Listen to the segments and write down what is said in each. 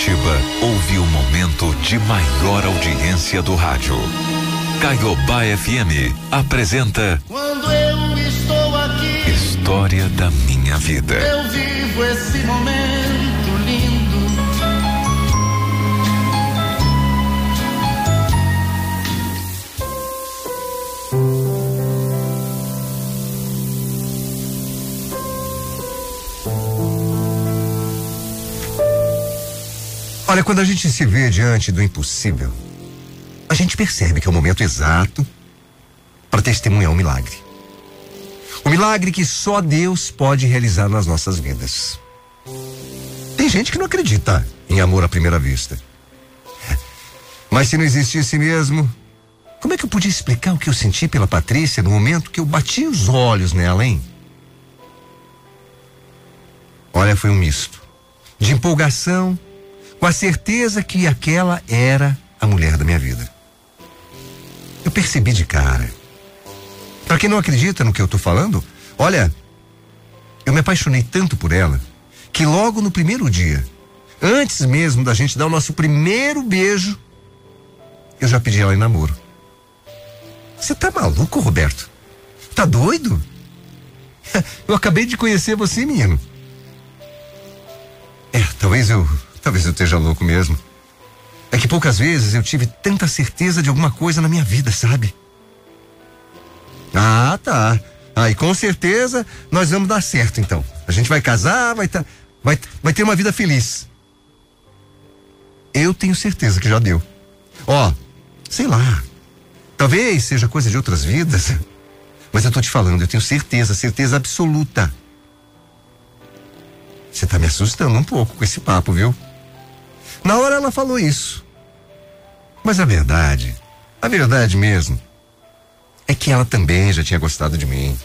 Curitiba ouve o momento de maior audiência do rádio. Caiobá FM apresenta Quando eu estou aqui, História da minha vida. eu vivo esse momento Olha, quando a gente se vê diante do impossível, a gente percebe que é o momento exato para testemunhar um milagre. Um milagre que só Deus pode realizar nas nossas vidas. Tem gente que não acredita em amor à primeira vista. Mas se não existisse mesmo, como é que eu podia explicar o que eu senti pela Patrícia no momento que eu bati os olhos nela, hein? Olha, foi um misto de empolgação com a certeza que aquela era a mulher da minha vida. Eu percebi de cara. Para quem não acredita no que eu tô falando, olha, eu me apaixonei tanto por ela que logo no primeiro dia, antes mesmo da gente dar o nosso primeiro beijo, eu já pedi ela em namoro. Você tá maluco, Roberto? Tá doido? Eu acabei de conhecer você, menino. É, talvez eu, talvez eu esteja louco mesmo. É que poucas vezes eu tive tanta certeza de alguma coisa na minha vida, sabe? Ah, tá. Aí com certeza nós vamos dar certo então. A gente vai casar, vai tá, vai, vai ter uma vida feliz. Eu tenho certeza que já deu. Ó, sei lá. Talvez seja coisa de outras vidas. Mas eu tô te falando, eu tenho certeza, certeza absoluta. Você tá me assustando um pouco com esse papo, viu? Na hora ela falou isso. Mas a verdade, a verdade mesmo, é que ela também já tinha gostado de mim.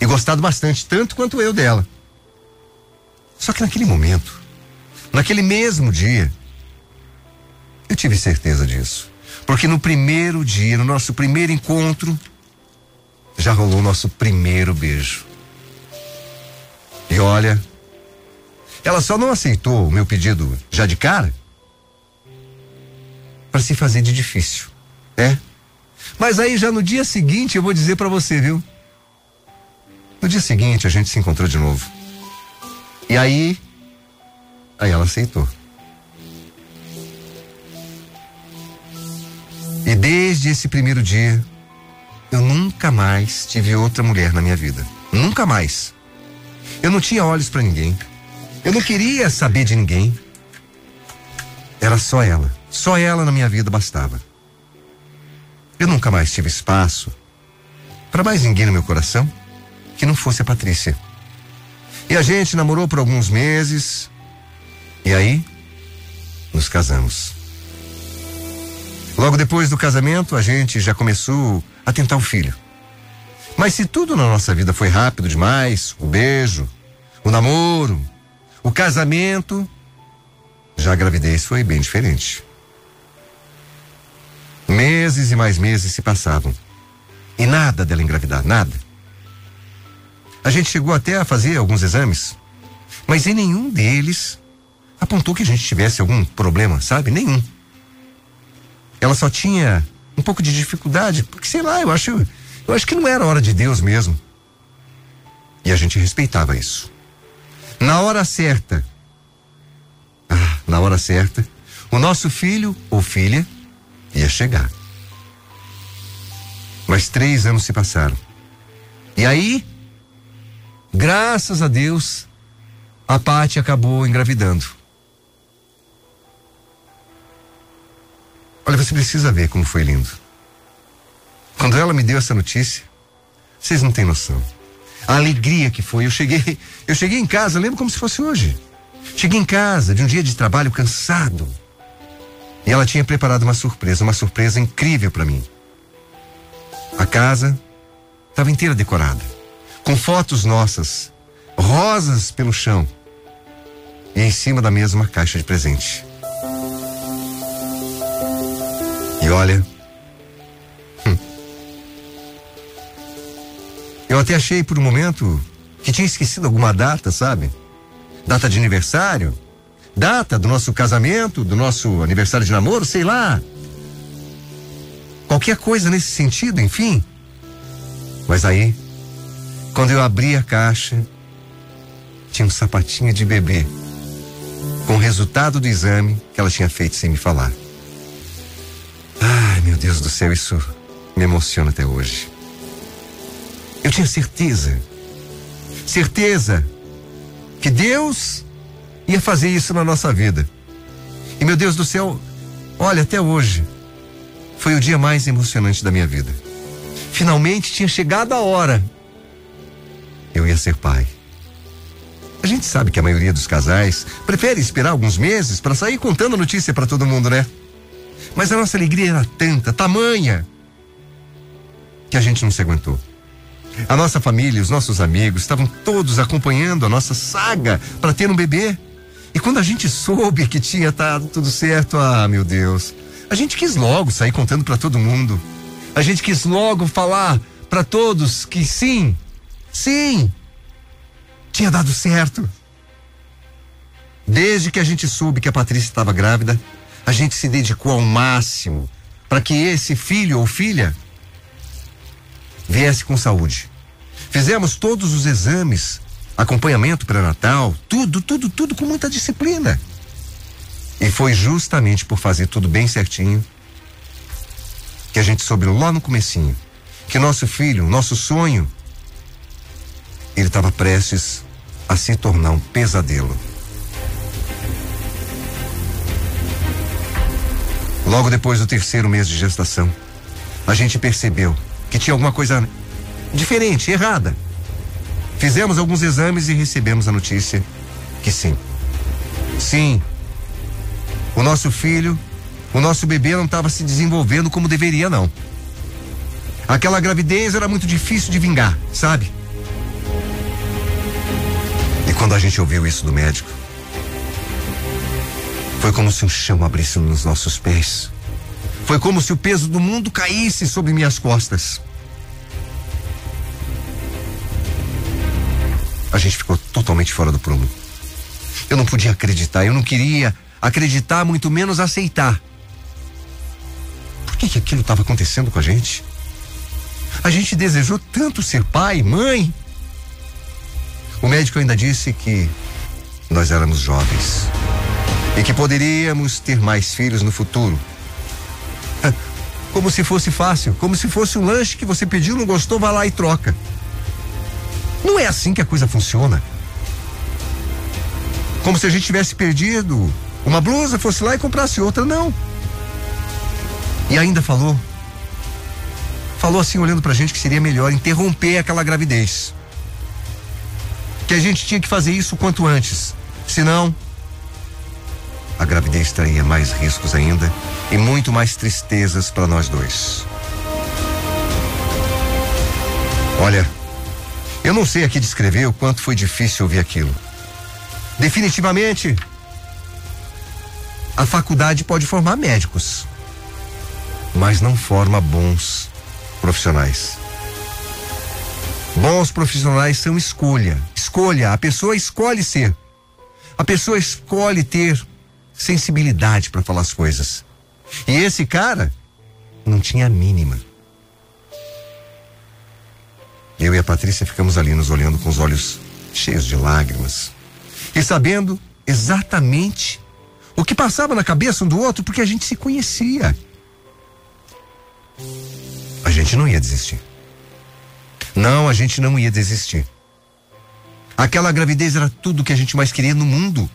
E gostado bastante, tanto quanto eu dela. Só que naquele momento, naquele mesmo dia, eu tive certeza disso. Porque no primeiro dia, no nosso primeiro encontro, já rolou o nosso primeiro beijo. E olha, ela só não aceitou o meu pedido já de cara para se fazer de difícil, né? Mas aí já no dia seguinte eu vou dizer para você, viu? No dia seguinte a gente se encontrou de novo. E aí aí ela aceitou. E desde esse primeiro dia eu nunca mais tive outra mulher na minha vida. Nunca mais. Eu não tinha olhos para ninguém. Eu não queria saber de ninguém. Era só ela. Só ela na minha vida bastava. Eu nunca mais tive espaço para mais ninguém no meu coração que não fosse a Patrícia. E a gente namorou por alguns meses. E aí, nos casamos. Logo depois do casamento, a gente já começou a tentar o filho. Mas se tudo na nossa vida foi rápido demais, o beijo, o namoro, o casamento, já a gravidez foi bem diferente. Meses e mais meses se passavam. E nada dela engravidar, nada. A gente chegou até a fazer alguns exames, mas em nenhum deles apontou que a gente tivesse algum problema, sabe? Nenhum. Ela só tinha um pouco de dificuldade, porque sei lá, eu acho, eu acho que não era hora de Deus mesmo. E a gente respeitava isso. Na hora certa, ah, na hora certa, o nosso filho ou filha ia chegar. Mas três anos se passaram. E aí, graças a Deus, a Paty acabou engravidando. Olha, você precisa ver como foi lindo. Quando ela me deu essa notícia, vocês não têm noção. A alegria que foi. Eu cheguei, eu cheguei em casa, lembro como se fosse hoje. Cheguei em casa de um dia de trabalho cansado. E ela tinha preparado uma surpresa, uma surpresa incrível para mim. A casa estava inteira decorada, com fotos nossas, rosas pelo chão. E em cima da mesa uma caixa de presente. E olha, hum, eu até achei por um momento que tinha esquecido alguma data, sabe? Data de aniversário, data do nosso casamento, do nosso aniversário de namoro, sei lá. Qualquer coisa nesse sentido, enfim. Mas aí, quando eu abri a caixa, tinha um sapatinho de bebê com o resultado do exame que ela tinha feito sem me falar. Ai, meu Deus do céu, isso me emociona até hoje. Eu tinha certeza, certeza que Deus ia fazer isso na nossa vida. E meu Deus do céu, olha, até hoje foi o dia mais emocionante da minha vida. Finalmente tinha chegado a hora. Eu ia ser pai. A gente sabe que a maioria dos casais prefere esperar alguns meses para sair contando a notícia para todo mundo, né? Mas a nossa alegria era tanta, tamanha, que a gente não se aguentou. A nossa família, os nossos amigos estavam todos acompanhando a nossa saga para ter um bebê. E quando a gente soube que tinha dado tudo certo, ah, meu Deus, a gente quis logo sair contando para todo mundo. A gente quis logo falar para todos que sim, sim, tinha dado certo. Desde que a gente soube que a Patrícia estava grávida, a gente se dedicou ao máximo para que esse filho ou filha viesse com saúde. Fizemos todos os exames, acompanhamento pré-natal, tudo, tudo, tudo com muita disciplina. E foi justamente por fazer tudo bem certinho que a gente soube lá no comecinho que nosso filho, nosso sonho, ele estava prestes a se tornar um pesadelo. Logo depois do terceiro mês de gestação, a gente percebeu que tinha alguma coisa diferente, errada. Fizemos alguns exames e recebemos a notícia que sim. Sim. O nosso filho, o nosso bebê não estava se desenvolvendo como deveria, não. Aquela gravidez era muito difícil de vingar, sabe? E quando a gente ouviu isso do médico, foi como se um chão abrisse nos nossos pés. Foi como se o peso do mundo caísse sobre minhas costas. A gente ficou totalmente fora do prumo. Eu não podia acreditar, eu não queria acreditar, muito menos aceitar. Por que, que aquilo estava acontecendo com a gente? A gente desejou tanto ser pai, mãe. O médico ainda disse que nós éramos jovens e que poderíamos ter mais filhos no futuro. Como se fosse fácil, como se fosse um lanche que você pediu, não gostou, vai lá e troca. Não é assim que a coisa funciona. Como se a gente tivesse perdido uma blusa, fosse lá e comprasse outra, não. E ainda falou, falou assim, olhando pra gente, que seria melhor interromper aquela gravidez. Que a gente tinha que fazer isso quanto antes. Senão, a gravidez traria mais riscos ainda e muito mais tristezas para nós dois. Olha, eu não sei aqui descrever o quanto foi difícil ouvir aquilo. Definitivamente, a faculdade pode formar médicos, mas não forma bons profissionais. Bons profissionais são escolha. Escolha. A pessoa escolhe ser. A pessoa escolhe ter sensibilidade para falar as coisas. E esse cara não tinha a mínima. Eu e a Patrícia ficamos ali nos olhando com os olhos cheios de lágrimas e sabendo exatamente o que passava na cabeça um do outro, porque a gente se conhecia. A gente não ia desistir. Não, a gente não ia desistir. Aquela gravidez era tudo que a gente mais queria no mundo.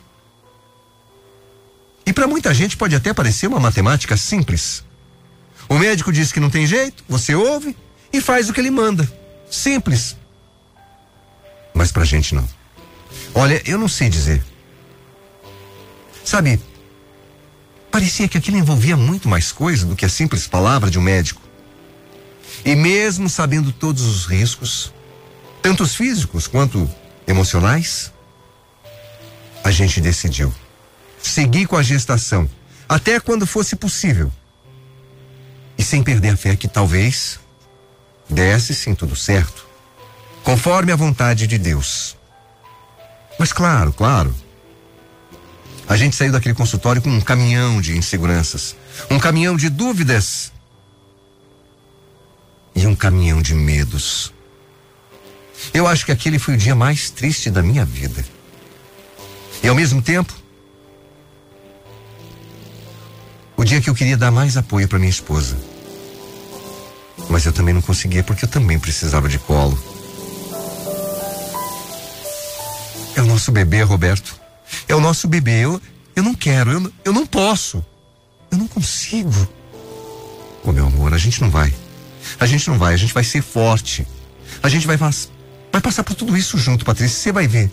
E para muita gente pode até parecer uma matemática simples. O médico diz que não tem jeito, você ouve e faz o que ele manda. Simples. Mas pra gente não. Olha, eu não sei dizer. Sabe, parecia que aquilo envolvia muito mais coisa do que a simples palavra de um médico. E mesmo sabendo todos os riscos, tanto os físicos quanto emocionais, a gente decidiu seguir com a gestação até quando fosse possível. E sem perder a fé que talvez Desce sim tudo certo, conforme a vontade de Deus. Mas claro, claro, A gente saiu daquele consultório com um caminhão de inseguranças, um caminhão de dúvidas e um caminhão de medos. Eu acho que aquele foi o dia mais triste da minha vida. E ao mesmo tempo, o dia que eu queria dar mais apoio para minha esposa. Mas eu também não conseguia porque eu também precisava de colo. É o nosso bebê, Roberto. É o nosso bebê. Eu, eu não quero, eu, eu não posso. Eu não consigo. Ô meu amor, a gente não vai. A gente não vai, a gente vai ser forte. A gente vai, vai passar por tudo isso junto, Patrícia. Você vai ver.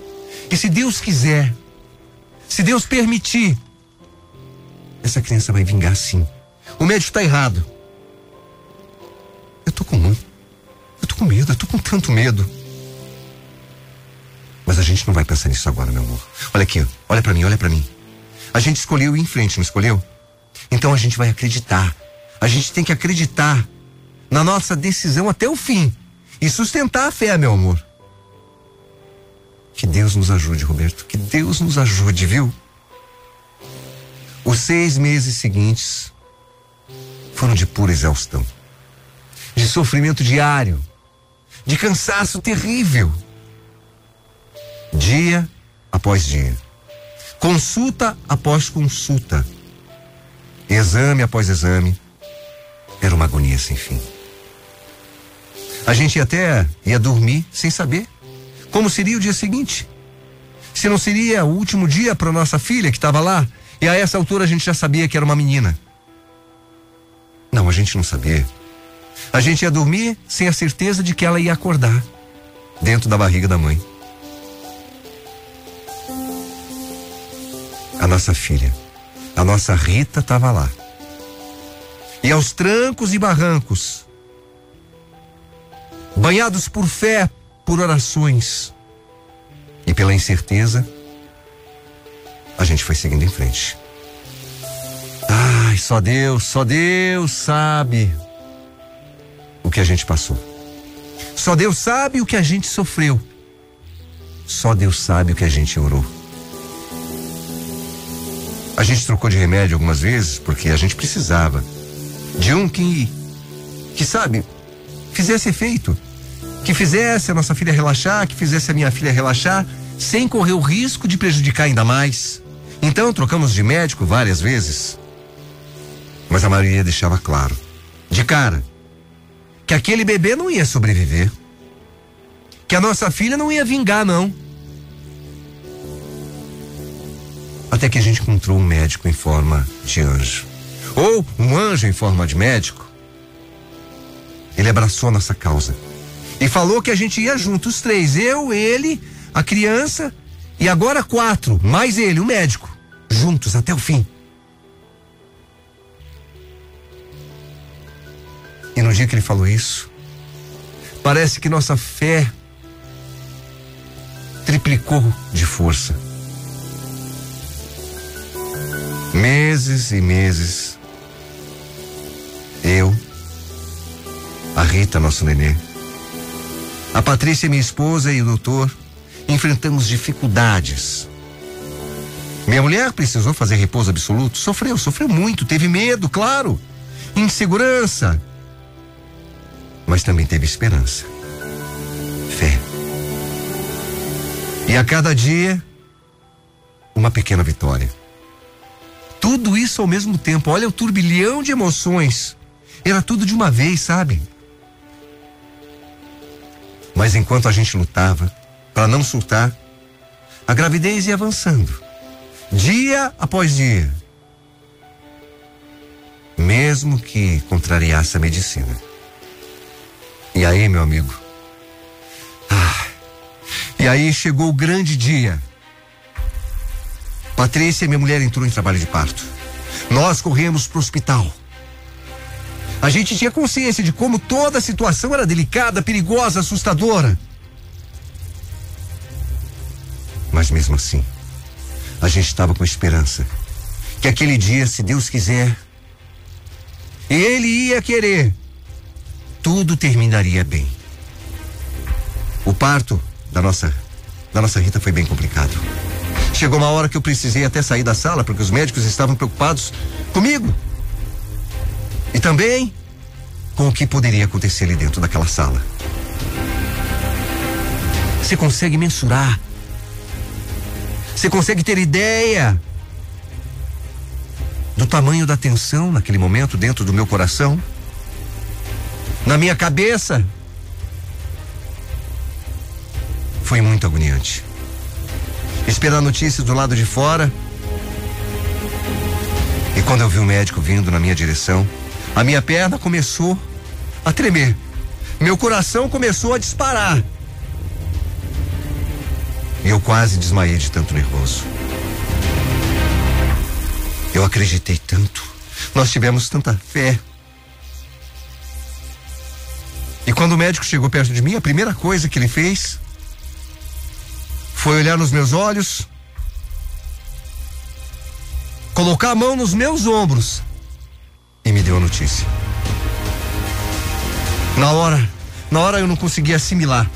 E se Deus quiser, se Deus permitir, essa criança vai vingar sim. O médico está errado. Eu tô com muito. Eu tô com medo, eu tô com tanto medo. Mas a gente não vai pensar nisso agora, meu amor. Olha aqui, olha para mim, olha para mim. A gente escolheu ir em frente, não escolheu? Então a gente vai acreditar. A gente tem que acreditar na nossa decisão até o fim e sustentar a fé, meu amor. Que Deus nos ajude, Roberto. Que Deus nos ajude, viu? Os seis meses seguintes foram de pura exaustão, de sofrimento diário, de cansaço terrível. Dia após dia, consulta após consulta, exame após exame, era uma agonia sem fim. A gente até ia dormir sem saber como seria o dia seguinte. Se não seria o último dia para nossa filha que estava lá, e a essa altura a gente já sabia que era uma menina. Não, a gente não sabia. A gente ia dormir sem a certeza de que ela ia acordar dentro da barriga da mãe. A nossa filha, a nossa Rita estava lá. E aos trancos e barrancos, banhados por fé, por orações e pela incerteza, a gente foi seguindo em frente. Ai, só Deus, só Deus sabe que a gente passou. Só Deus sabe o que a gente sofreu. Só Deus sabe o que a gente orou. A gente trocou de remédio algumas vezes porque a gente precisava de um que, que sabe, fizesse efeito, que fizesse a nossa filha relaxar, que fizesse a minha filha relaxar, sem correr o risco de prejudicar ainda mais. Então trocamos de médico várias vezes. Mas a Maria deixava claro, de cara, que aquele bebê não ia sobreviver. Que a nossa filha não ia vingar, não. Até que a gente encontrou um médico em forma de anjo. Ou um anjo em forma de médico. Ele abraçou a nossa causa. E falou que a gente ia juntos, os três. Eu, ele, a criança e agora quatro, mais ele, o médico. Juntos até o fim. No dia que ele falou isso, parece que nossa fé triplicou de força. Meses e meses, eu, a Rita, nosso nenê, a Patrícia, minha esposa, e o doutor enfrentamos dificuldades. Minha mulher precisou fazer repouso absoluto, sofreu, sofreu muito, teve medo, claro, insegurança, mas também teve esperança, fé. E a cada dia, uma pequena vitória. Tudo isso ao mesmo tempo. Olha o turbilhão de emoções. Era tudo de uma vez, sabe? Mas enquanto a gente lutava para não surtar, a gravidez ia avançando, dia após dia. Mesmo que contrariasse a medicina. E aí, meu amigo? Ah, e aí chegou o grande dia Patrícia, minha mulher, entrou em trabalho de parto. Nós corremos para o hospital. A gente tinha consciência de como toda a situação era delicada, perigosa, assustadora. Mas mesmo assim, a gente estava com esperança que aquele dia, se Deus quiser, Ele ia querer, tudo terminaria bem. O parto da nossa da nossa Rita foi bem complicado. Chegou uma hora que eu precisei até sair da sala porque os médicos estavam preocupados comigo. E também com o que poderia acontecer ali dentro daquela sala. Você consegue mensurar? Você consegue ter ideia do tamanho da tensão naquele momento dentro do meu coração? Na minha cabeça? Foi muito agoniante. Esperar notícias do lado de fora. E quando eu vi o médico vindo na minha direção, a minha perna começou a tremer. Meu coração começou a disparar. E eu quase desmaiei de tanto nervoso. Eu acreditei tanto. Nós tivemos tanta fé. E quando o médico chegou perto de mim, a primeira coisa que ele fez foi olhar nos meus olhos, colocar a mão nos meus ombros e me deu a notícia. Na hora, na hora eu não conseguia assimilar.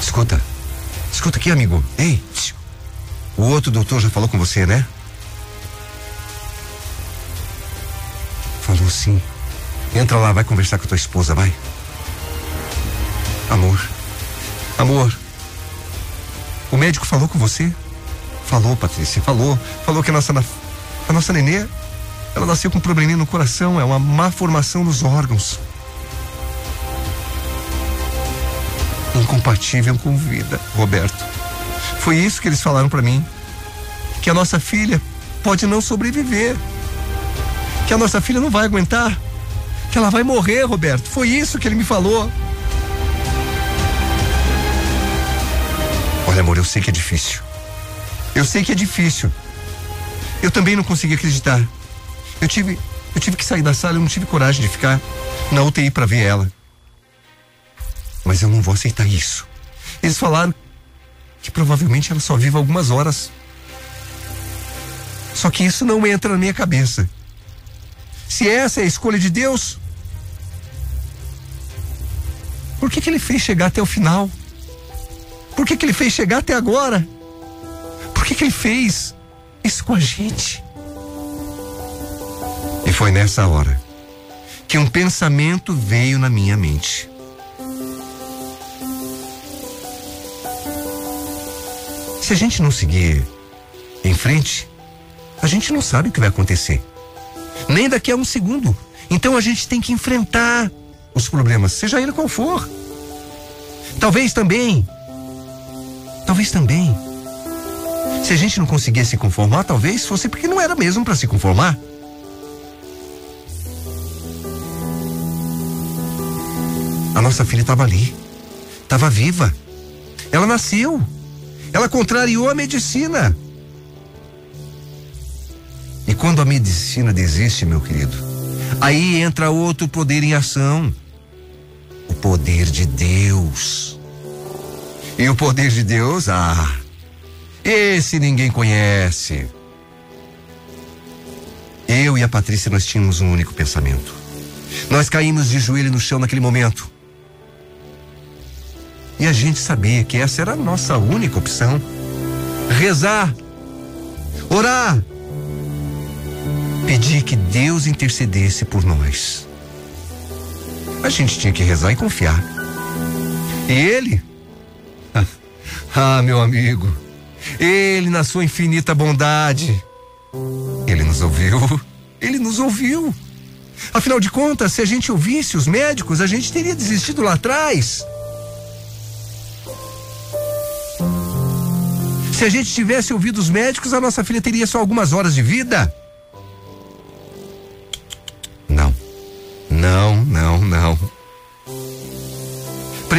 Escuta, escuta aqui, amigo. Ei, o outro doutor já falou com você, né? Sim. Entra lá, vai conversar com tua esposa, vai. Amor, amor. O médico falou com você? Falou, Patrícia, falou. Falou que a nossa, a nossa nenê, ela nasceu com um probleminha no coração, é uma má formação nos órgãos. Incompatível com vida, Roberto. Foi isso que eles falaram para mim. Que a nossa filha pode não sobreviver. Que a nossa filha não vai aguentar. Que ela vai morrer, Roberto. Foi isso que ele me falou. Olha, amor, eu sei que é difícil. Eu sei que é difícil. Eu também não consegui acreditar. Eu tive, eu tive que sair da sala, eu não tive coragem de ficar na UTI para ver ela. Mas eu não vou aceitar isso. Eles falaram que provavelmente ela só vive algumas horas. Só que isso não entra na minha cabeça. Se essa é a escolha de Deus, por que, que ele fez chegar até o final? Por que, que ele fez chegar até agora? Por que, que ele fez isso com a gente? E foi nessa hora que um pensamento veio na minha mente. Se a gente não seguir em frente, a gente não sabe o que vai acontecer. Nem daqui a um segundo. Então a gente tem que enfrentar os problemas, seja ele qual for. Talvez também, talvez também, se a gente não conseguia se conformar, talvez fosse porque não era mesmo para se conformar. A nossa filha estava ali, estava viva. Ela nasceu. Ela contrariou a medicina. E quando a medicina desiste, meu querido, aí entra outro poder em ação o poder de Deus. E o poder de Deus, ah, esse ninguém conhece. Eu e a Patrícia, nós tínhamos um único pensamento. Nós caímos de joelho no chão naquele momento. E a gente sabia que essa era a nossa única opção. Rezar, orar, pedir que Deus intercedesse por nós. A gente tinha que rezar e confiar. E ele? Ah, meu amigo, ele, na sua infinita bondade, ele nos ouviu. Ele nos ouviu. Afinal de contas, se a gente ouvisse os médicos, a gente teria desistido lá atrás. Se a gente tivesse ouvido os médicos, a nossa filha teria só algumas horas de vida.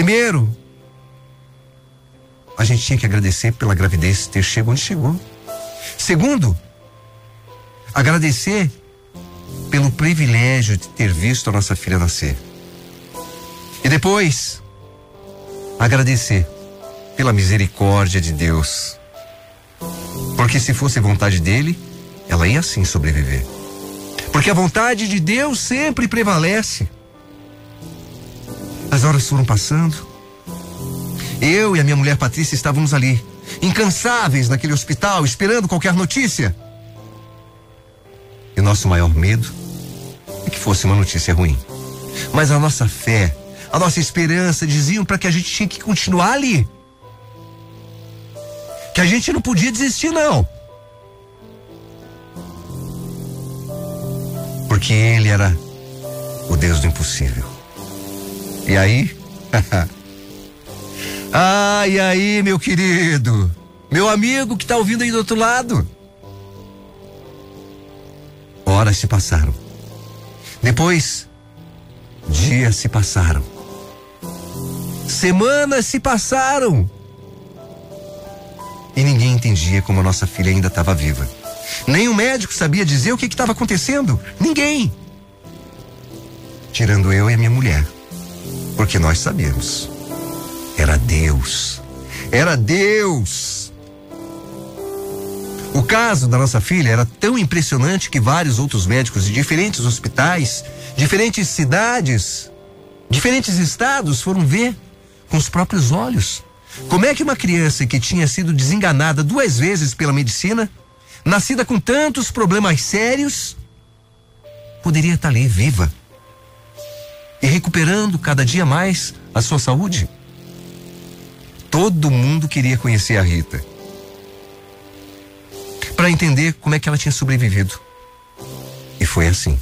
Primeiro, a gente tinha que agradecer pela gravidez ter chegado onde chegou. Segundo, agradecer pelo privilégio de ter visto a nossa filha nascer. E depois, agradecer pela misericórdia de Deus porque se fosse vontade dele, ela ia sim sobreviver. Porque a vontade de Deus sempre prevalece. As horas foram passando. Eu e a minha mulher Patrícia estávamos ali, incansáveis naquele hospital, esperando qualquer notícia. E nosso maior medo é que fosse uma notícia ruim. Mas a nossa fé, a nossa esperança diziam para que a gente tinha que continuar ali. Que a gente não podia desistir, não. Porque ele era o Deus do impossível. E aí? ah, e aí, meu querido? Meu amigo que está ouvindo aí do outro lado? Horas se passaram. Depois, dias se passaram. Semanas se passaram. E ninguém entendia como a nossa filha ainda estava viva. Nem o médico sabia dizer o que estava acontecendo. Ninguém. Tirando eu e a minha mulher. Porque nós sabíamos. Era Deus. Era Deus. O caso da nossa filha era tão impressionante que vários outros médicos de diferentes hospitais, diferentes cidades, diferentes estados foram ver com os próprios olhos. Como é que uma criança que tinha sido desenganada duas vezes pela medicina, nascida com tantos problemas sérios, poderia estar ali viva e recuperando cada dia mais a sua saúde? Todo mundo queria conhecer a Rita para entender como é que ela tinha sobrevivido. E foi assim.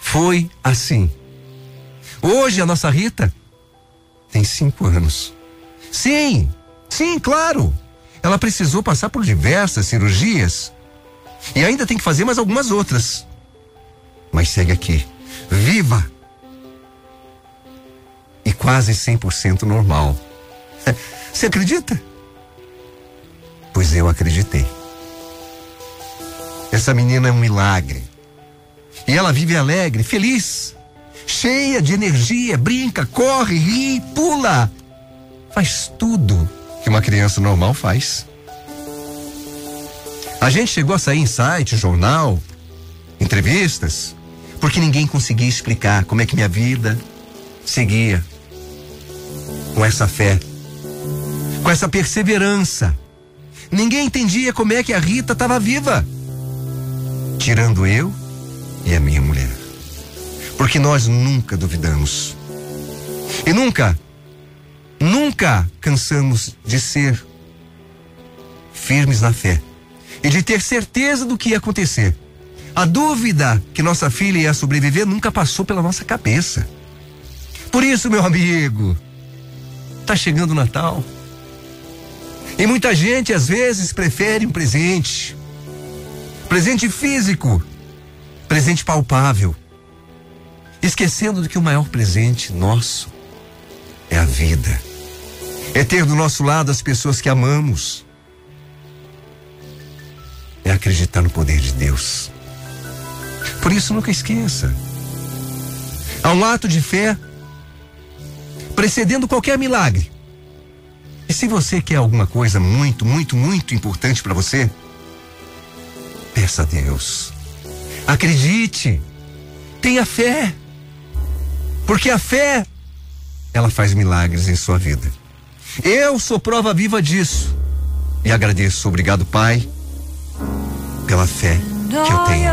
Foi assim. Hoje a nossa Rita tem cinco anos. Sim, sim, claro. Ela precisou passar por diversas cirurgias e ainda tem que fazer mais algumas outras. Mas segue aqui, viva quase 100% normal. Você acredita? Pois eu acreditei. Essa menina é um milagre. E ela vive alegre, feliz, cheia de energia, brinca, corre, ri, pula. Faz tudo que uma criança normal faz. A gente chegou a sair em site, jornal, entrevistas, porque ninguém conseguia explicar como é que minha vida seguia com essa fé, com essa perseverança. Ninguém entendia como é que a Rita estava viva tirando eu e a minha mulher. Porque nós nunca duvidamos. E nunca, nunca cansamos de ser firmes na fé e de ter certeza do que ia acontecer. A dúvida que nossa filha ia sobreviver nunca passou pela nossa cabeça. Por isso, meu amigo, tá chegando o Natal. E muita gente às vezes prefere um presente, presente físico, presente palpável, esquecendo de que o maior presente nosso é a vida, é ter do nosso lado as pessoas que amamos, é acreditar no poder de Deus. Por isso, nunca esqueça. Há um ato de fé precedendo qualquer milagre. E se você quer alguma coisa muito, muito, muito importante para você, Peça a Deus. Acredite. Tenha fé. Porque a fé, ela faz milagres em sua vida. Eu sou prova viva disso. E agradeço. Obrigado, Pai, pela fé que eu tenho.